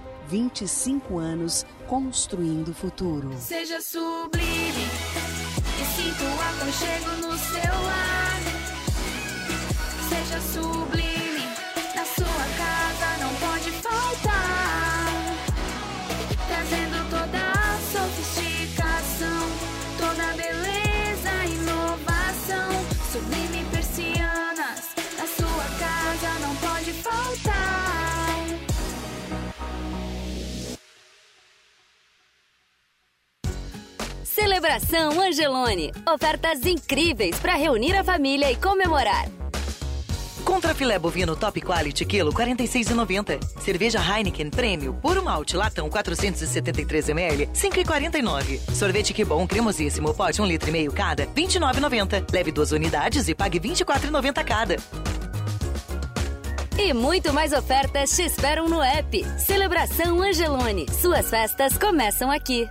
25 anos construindo o futuro. Seja sublime e sinta o aconchego no seu lar. Seja sublime, na sua casa Celebração Angelone. Ofertas incríveis para reunir a família e comemorar. Contra filé bovino Top Quality quilo 46,90. Cerveja Heineken Prêmio Puro Malte Latão 473 ml 5,49. Sorvete Que Bom Cremosíssimo Pote 1 litro e meio cada 29,90. Leve duas unidades e pague 24,90 cada. E muito mais ofertas te esperam no app. Celebração Angelone. Suas festas começam aqui.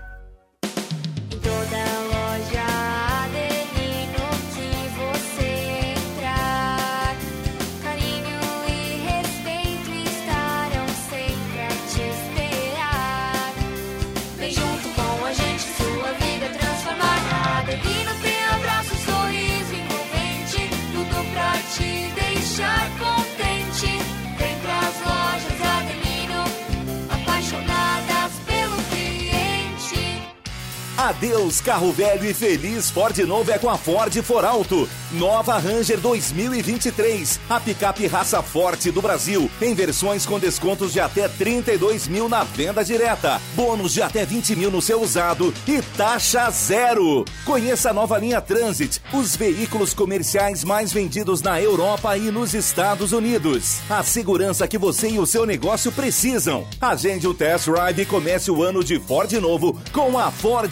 Adeus carro velho e feliz Ford novo é com a Ford For Alto. Nova Ranger 2023, a picape raça forte do Brasil, em versões com descontos de até 32 mil na venda direta, bônus de até 20 mil no seu usado e taxa zero. Conheça a nova linha Transit, os veículos comerciais mais vendidos na Europa e nos Estados Unidos. A segurança que você e o seu negócio precisam. Agende o test drive e comece o ano de Ford novo com a Ford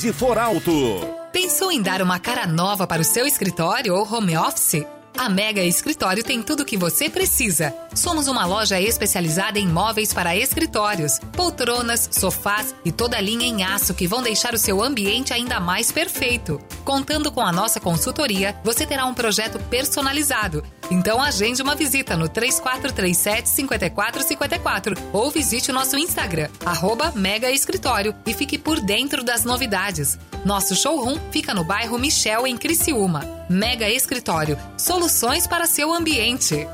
Pensou em dar uma cara nova para o seu escritório ou home office? A Mega Escritório tem tudo o que você precisa. Somos uma loja especializada em móveis para escritórios, poltronas, sofás e toda a linha em aço que vão deixar o seu ambiente ainda mais perfeito. Contando com a nossa consultoria, você terá um projeto personalizado. Então agende uma visita no 3437 5454 ou visite o nosso Instagram, arroba Mega Escritório e fique por dentro das novidades. Nosso showroom fica no bairro Michel, em Criciúma. Mega Escritório, soluções para seu ambiente.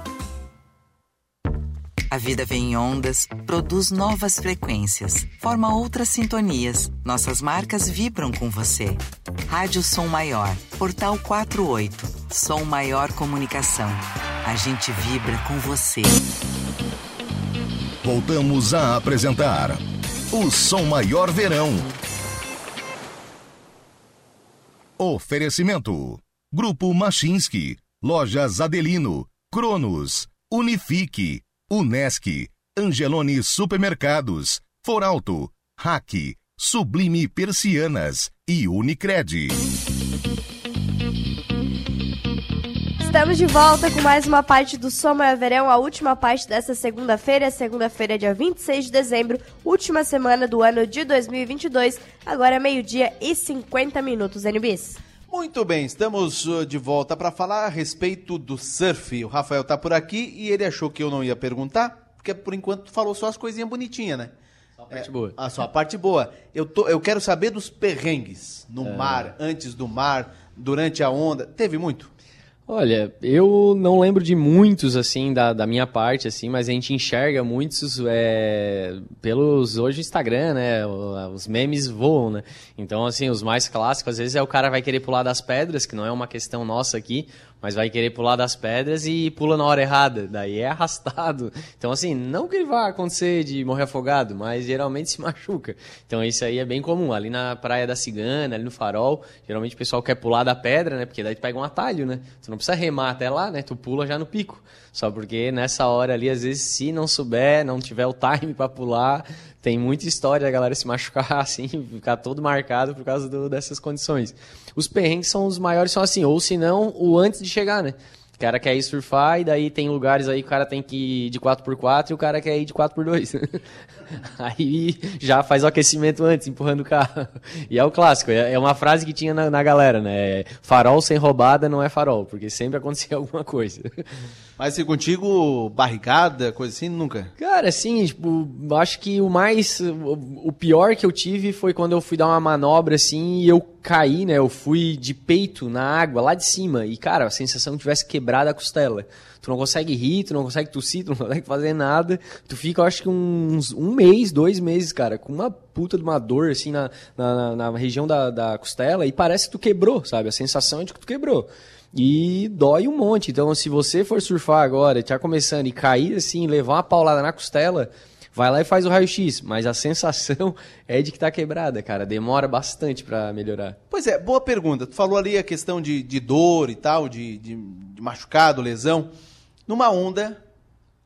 A vida vem em ondas, produz novas frequências, forma outras sintonias. Nossas marcas vibram com você. Rádio Som Maior, Portal 48, Som Maior Comunicação. A gente vibra com você. Voltamos a apresentar o Som Maior Verão. Oferecimento: Grupo Machinski, Lojas Adelino, Cronos, Unifique, Unesc, Angelone Supermercados, Foralto, Hack, Sublime Persianas e Unicred. Estamos de volta com mais uma parte do Soma Verão, a última parte dessa segunda-feira, segunda-feira, dia 26 de dezembro, última semana do ano de 2022, agora meio-dia e 50 minutos, NBs. Muito bem, estamos uh, de volta para falar a respeito do surf. O Rafael tá por aqui e ele achou que eu não ia perguntar, porque por enquanto falou só as coisinhas bonitinhas, né? Só a parte boa. Ah, só a parte boa. Eu, tô, eu quero saber dos perrengues no É. mar, antes do mar, durante a onda. Teve muito? Olha, eu não lembro de muitos, assim, da, da minha parte, assim, mas a gente enxerga muitos é, pelos, hoje, Instagram, né, os memes voam, né, então, assim, os mais clássicos, às vezes é o cara vai querer pular das pedras, que não é uma questão nossa aqui, mas vai querer pular das pedras e pula na hora errada, daí é arrastado, então, assim, não que ele vá acontecer de morrer afogado, mas geralmente se machuca, então isso aí é bem comum, ali na Praia da Cigana, ali no Farol, geralmente o pessoal quer pular da pedra, né, porque daí tu pega um atalho, né, tu não precisa remar até lá, né? Tu pula já no pico. Só porque nessa hora ali, às vezes, se não souber, não tiver o time pra pular, tem muita história da galera se machucar assim, ficar todo marcado por causa do- dessas condições. Os perrengues são os maiores, são assim, ou se não, o antes de chegar, né? O cara quer ir surfar e daí tem lugares aí que o cara tem que ir de 4x4 e o cara quer ir de 4x2. aí já faz o aquecimento antes, empurrando o carro. E é o clássico, é é uma frase que tinha na, na galera, né? Farol sem roubada não é farol, porque sempre acontecia alguma coisa. Mas se contigo, barrigada, coisa assim, nunca? Cara, assim, tipo, acho que o mais. O, pior que eu tive foi quando eu fui dar uma manobra assim e eu caí, né? Eu fui de peito na água lá de cima. E, cara, a sensação que tivesse quebrado a costela. Tu não consegue rir, tu não consegue tossir, tu não consegue fazer nada. Tu fica, acho que uns um mês, dois meses, cara, com uma puta de uma dor, assim, na, na, na região da, da costela. E parece que tu quebrou, sabe? A sensação é de que tu quebrou. E dói um monte. Então, se você for surfar agora, tá começando e cair assim, levar uma paulada na costela, vai lá e faz o raio-x. Mas a sensação é de que tá quebrada, cara. Demora bastante pra melhorar. Pois é, boa pergunta. Tu falou ali a questão de, de dor e tal, de, de, de machucado, lesão. Numa onda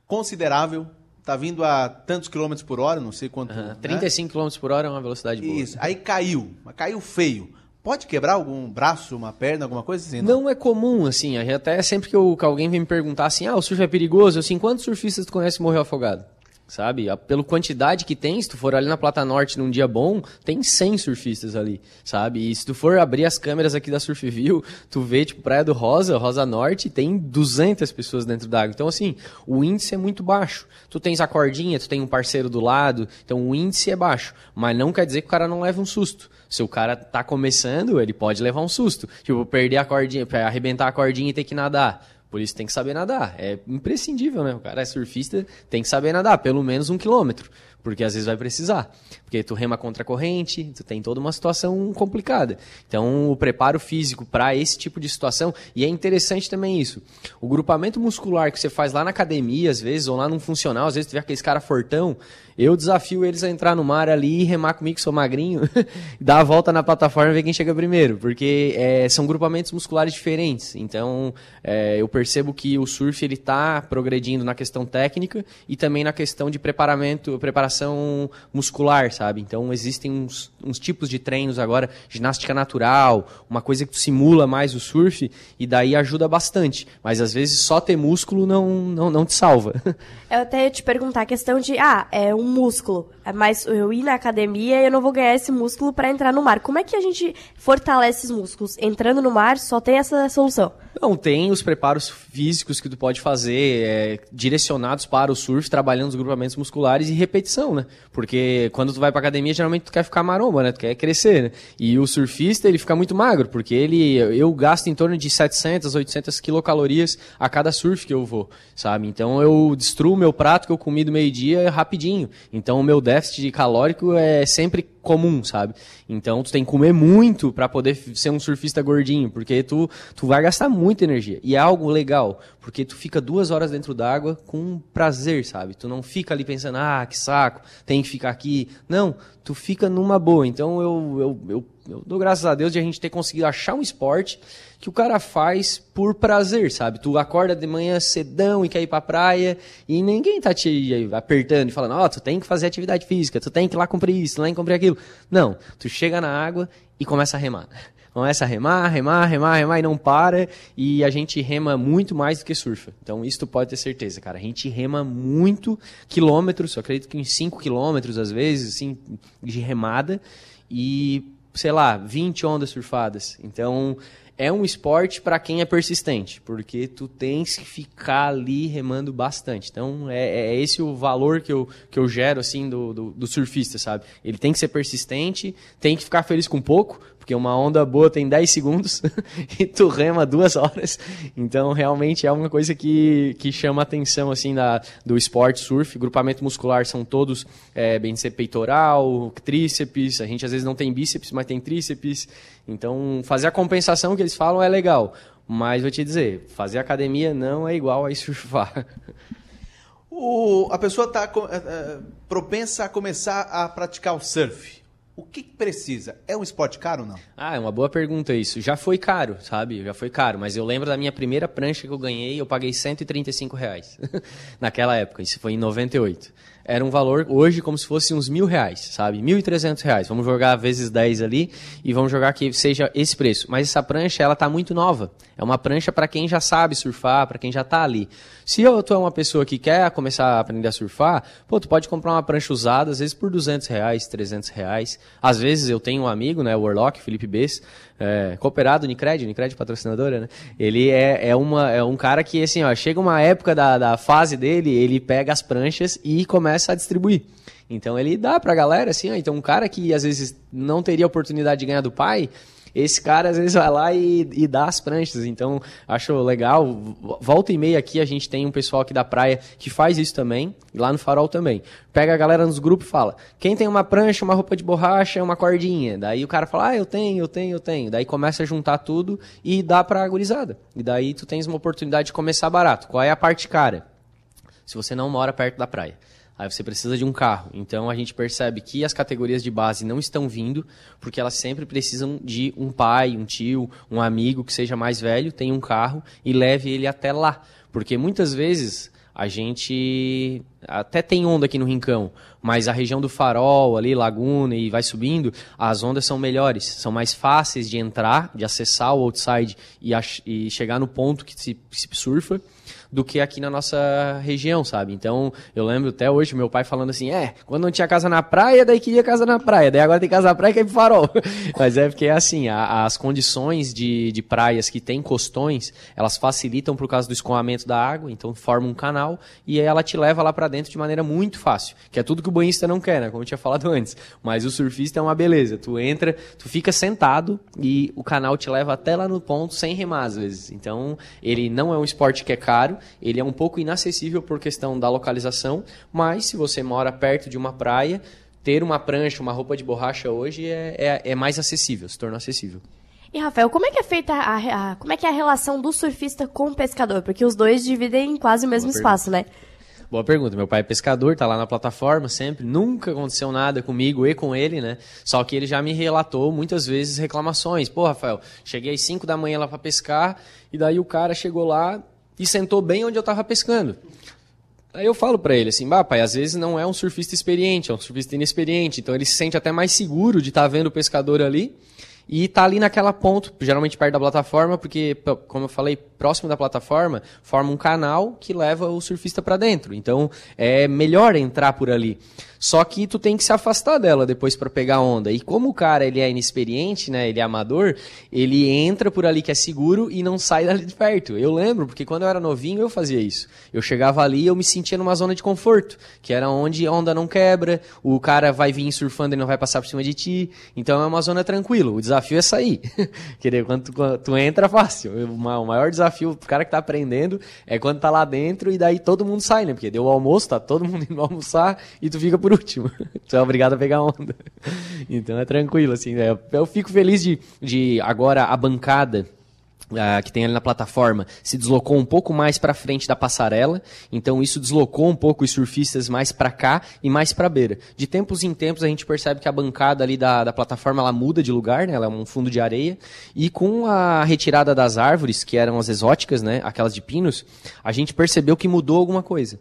considerável, tá vindo a tantos quilômetros por hora, não sei quanto. né? 35 km por hora é uma velocidade boa. Isso, aí caiu, mas caiu feio. Pode quebrar algum braço, uma perna, alguma coisa assim? Não é comum, assim, até sempre que, eu- que alguém vem me perguntar assim, ah, o surf é perigoso, assim, quantos surfistas tu conhece morreu afogado? Sabe? A- Pela quantidade que tem, se tu for ali na Plata Norte num dia bom, tem 100 surfistas ali, sabe? E se tu for abrir as câmeras aqui da Surfview, tu vê, tipo, Praia do Rosa, Rosa Norte, tem 200 pessoas dentro d'água. Então, assim, o índice é muito baixo. Tu tens a cordinha, tu tem um parceiro do lado, então o índice é baixo. Mas não quer dizer que o cara não leve um susto. Se o cara tá começando, ele pode levar um susto. Tipo, perder a cordinha, arrebentar a cordinha e ter que nadar. Por isso tem que saber nadar. É imprescindível, né? O cara é surfista, tem que saber nadar, pelo menos um quilômetro. Porque às vezes vai precisar. Porque tu rema contra a corrente, tu tem toda uma situação complicada. Então, o preparo físico para esse tipo de situação, e é interessante também isso. O grupamento muscular que você faz lá na academia, às vezes, ou lá num funcional, às vezes tu vê aqueles cara fortão, eu desafio eles a entrar no mar ali remar comigo, que sou magrinho, dar a volta na plataforma e ver quem chega primeiro. Porque é, são grupamentos musculares diferentes. Então, é, eu percebo que o surf ele está progredindo na questão técnica e também na questão de preparamento, preparação muscular, sabe? Então, existem uns, uns tipos de treinos agora, ginástica natural, uma coisa que simula mais o surf e daí ajuda bastante. Mas às vezes só ter músculo não, não, não te salva. Eu até ia te perguntar a questão de, ah, é um músculo, mas eu ir na academia e eu não vou ganhar esse músculo para entrar no mar. Como é que a gente fortalece esses músculos? Entrando no mar, só tem essa solução. Não, tem os preparos físicos que tu pode fazer é, direcionados para o surf, trabalhando os grupamentos musculares e repetição, né? Porque quando tu vai pra academia, geralmente tu quer ficar maromba, né? Tu quer crescer, né? E o surfista, ele fica muito magro, porque ele, eu gasto em torno de 700, 800 quilocalorias a cada surf que eu vou, sabe? Então eu destruo meu prato que eu comi do meio-dia rapidinho. Então o meu déficit calórico é sempre comum, sabe? Então tu tem que comer muito para poder ser um surfista gordinho, porque tu, tu vai gastar muita energia. E é algo legal, porque tu fica duas horas dentro d'água com prazer, sabe? Tu não fica ali pensando, ah, que saco, tem que ficar aqui. Não, tu fica numa boa. Então eu, eu, eu, eu dou graças a Deus de a gente ter conseguido achar um esporte que o cara faz por prazer, sabe? Tu acorda de manhã cedão e quer ir pra praia e ninguém tá te apertando e falando, ó, oh, tu tem que fazer atividade física, tu tem que ir lá cumprir isso, lá cumprir aquilo. Não, tu chega na água e começa a remar. Começa a remar, remar, remar, remar e não para. E a gente rema muito mais do que surfa. Então isso tu pode ter certeza, cara. A gente rema muito quilômetros, eu acredito que em 5 quilômetros às vezes, assim, de remada. E, sei lá, 20 ondas surfadas. Então é um esporte para quem é persistente, porque tu tens que ficar ali remando bastante. Então, é, é, esse o valor que eu, que eu gero, assim, do, do, do, surfista, sabe? Ele tem que ser persistente, tem que ficar feliz com pouco, porque uma onda boa tem 10 segundos e tu rema duas horas. Então, realmente é uma coisa que, que chama a atenção, assim, da, do esporte surf. Grupamento muscular são todos, é, bem dizer, peitoral, tríceps. A gente, às vezes, não tem bíceps, mas tem tríceps. Então, fazer a compensação que eles falam é legal. Mas vou te dizer, fazer academia não é igual a surfar. O, a pessoa está é, é, propensa a começar a praticar o surf. O que, precisa? É um esporte caro ou não? Ah, é uma boa pergunta isso. Já foi caro, sabe? Já foi caro. Mas eu lembro da minha primeira prancha que eu ganhei, eu paguei 135 reais. Naquela época, isso foi em 98 era um valor hoje como se fosse uns mil reais, sabe? Mil e trezentos reais. Vamos jogar vezes 10 ali e vamos jogar que seja esse preço. Mas essa prancha, ela tá muito nova. É uma prancha para quem já sabe surfar, para quem já tá ali. Se eu, tu é uma pessoa que quer começar a aprender a surfar, pô, tu pode comprar uma prancha usada, às vezes por 200 reais, 300 reais. Às vezes eu tenho um amigo, né, o Warlock, Felipe Bess, é, cooperado Unicred, Unicred patrocinadora, né? Ele é, é, uma, é um cara que, assim, ó, chega uma época da, da fase dele, ele pega as pranchas e começa a distribuir. Então ele dá pra galera, assim, ó, então um cara que às vezes não teria oportunidade de ganhar do pai, esse cara às vezes vai lá e, e dá as pranchas. Então, acho legal. Volta e meia aqui a gente tem um pessoal aqui da praia que faz isso também, e lá no farol também. Pega a galera nos grupos e fala: quem tem uma prancha, uma roupa de borracha, uma cordinha. Daí o cara fala: ah, eu tenho, eu tenho, eu tenho. Daí começa a juntar tudo e dá pra agorizada. E daí tu tens uma oportunidade de começar barato. Qual é a parte cara? Se você não mora perto da praia. Aí você precisa de um carro. Então a gente percebe que as categorias de base não estão vindo, porque elas sempre precisam de um pai, um tio, um amigo que seja mais velho, tenha um carro e leve ele até lá. Porque muitas vezes a gente até tem onda aqui no Rincão, mas a região do Farol, ali, Laguna e vai subindo, as ondas são melhores, são mais fáceis de entrar, de acessar o outside e, e chegar no ponto que se, se surfa do que aqui na nossa região, sabe? Então, eu lembro até hoje meu pai falando assim: é, quando não tinha casa na praia, daí queria casa na praia, daí agora tem casa na praia que é pro farol. Mas é porque é assim, a, as condições de, de praias que tem costões, elas facilitam por causa do escoamento da água, então forma um canal e ela te leva lá para dentro de maneira muito fácil, que é tudo que o banhista não quer, né? Como eu tinha falado antes. Mas o surfista é uma beleza. Tu entra, tu fica sentado e o canal te leva até lá no ponto sem remar às vezes. Então, ele não é um esporte que é caro, ele é um pouco inacessível por questão da localização, mas se você mora perto de uma praia, ter uma prancha, uma roupa de borracha hoje é, é, é mais acessível, se torna acessível. E Rafael, como é que é feita a, a- como é que é a relação do surfista com o pescador? Porque os dois dividem quase o mesmo Boa espaço, né? Boa pergunta. Meu pai é pescador, tá lá na plataforma sempre. Nunca aconteceu nada comigo e com ele, né? Só que ele já me relatou muitas vezes reclamações. Pô, Rafael, cheguei às 5 da manhã lá para pescar e daí o cara chegou lá e sentou bem onde eu tava pescando. Aí eu falo pra ele assim, bah, pai, às vezes não é um surfista experiente, é um surfista inexperiente, então ele se sente até mais seguro de estar vendo o pescador ali e tá ali naquela ponto, geralmente perto da plataforma, porque, como eu falei, próximo da plataforma, forma um canal que leva o surfista para dentro. Então, é melhor entrar por ali. Só que tu tem que se afastar dela depois para pegar onda. E como o cara ele é inexperiente, né, ele é amador, ele entra por ali que é seguro e não sai dali de perto. Eu lembro, porque quando eu era novinho eu fazia isso. Eu chegava ali eu me sentia numa zona de conforto, que era onde a onda não quebra, o cara vai vir surfando e não vai passar por cima de ti. Então é uma zona tranquila. O desafio é sair. Querer, quando tu, tu entra, fácil. O ma- o maior desafio pro cara que tá aprendendo é quando tá lá dentro e daí todo mundo sai, né? Porque deu o almoço, tá todo mundo indo almoçar e tu fica por último. tu é obrigado a pegar onda. Então é tranquilo, assim. né? Eu fico feliz de, de agora a bancada ah, que tem ali na plataforma se deslocou um pouco mais para frente da passarela, então isso deslocou um pouco os surfistas mais para cá e mais para beira. De tempos em tempos a gente percebe que a bancada ali da, da plataforma ela muda de lugar, né? ela é um fundo de areia, e com a retirada das árvores, que eram as exóticas, né? aquelas de pinos, a gente percebeu que mudou alguma coisa.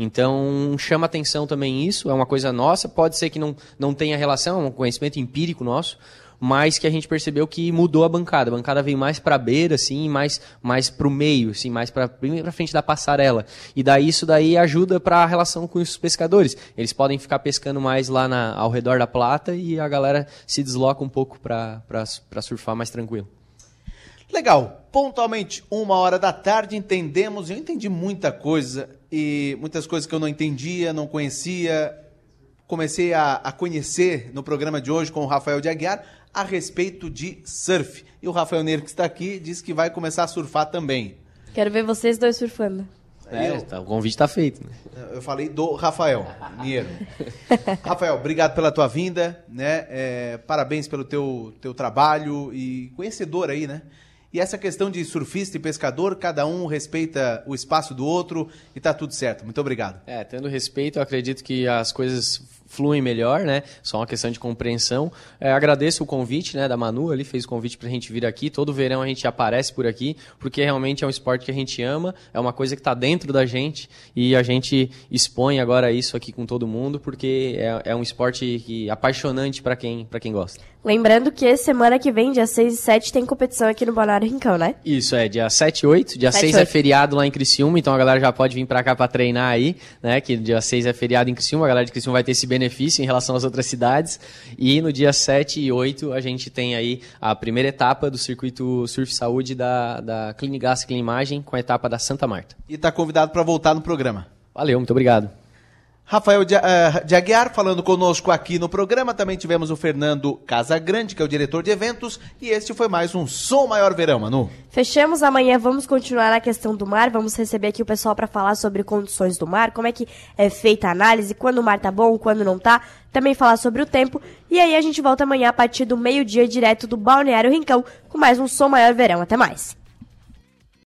Então, chama atenção também isso, é uma coisa nossa, pode ser que não, não tenha relação, é um conhecimento empírico nosso, mas que a gente percebeu que mudou a bancada. A bancada veio mais para a beira, assim, mais mais para o meio, assim, mais para frente da passarela. E daí isso daí ajuda para a relação com os pescadores. Eles podem ficar pescando mais lá na, ao redor da plata e a galera se desloca um pouco para surfar mais tranquilo. Legal. Pontualmente, uma hora da tarde, entendemos. Eu entendi muita coisa e muitas coisas que eu não entendia, não conhecia. Comecei a, a conhecer no programa de hoje com o Rafael de Aguiar a respeito de surf. E o Rafael Neiro, que está aqui, disse que vai começar a surfar também. Quero ver vocês dois surfando. É, tá, o convite está feito. Né? Eu falei do Rafael Niero. Rafael, obrigado pela tua vinda, né? É, parabéns pelo teu, teu trabalho e conhecedor aí, né? E essa questão de surfista e pescador, cada um respeita o espaço do outro e tá tudo certo. Muito obrigado. É, tendo respeito, eu acredito que as coisas fluem melhor, né? Só uma questão de compreensão. É, agradeço o convite, né, da Manu, ali fez o convite pra gente vir aqui. Todo verão a gente aparece por aqui, porque realmente é um esporte que a gente ama, é uma coisa que está dentro da gente e a gente expõe agora isso aqui com todo mundo, porque é, é um esporte que, apaixonante para quem, pra quem gosta. Lembrando que semana que vem, dia 6 e 7, tem competição aqui no Balneário Rincão, né? Isso, é dia 7 e 8. Dia 7 6 e é 8. feriado lá em Criciúma, então a galera já pode vir pra cá pra treinar aí, né? Que dia 6 é feriado em Criciúma, a galera de Criciúma vai ter esse benefício em relação às outras cidades. E no dia 7 e 8 a gente tem aí a primeira etapa do circuito Surf Saúde da, da Clinigas Clinimagem com a etapa da Santa Marta. E tá convidado para voltar no programa. Valeu, muito obrigado. Rafael eh, de Aguiar falando conosco aqui no programa. Também tivemos o Fernando Casagrande, que é o diretor de eventos. E este foi mais um Som Maior Verão, Manu. Fechamos amanhã, vamos continuar na questão do mar, vamos receber aqui o pessoal para falar sobre condições do mar, como é que é feita a análise, quando o mar tá bom, quando não tá, também falar sobre o tempo. E aí a gente volta amanhã a partir do meio-dia direto do Balneário Rincão com mais um Som Maior Verão. Até mais.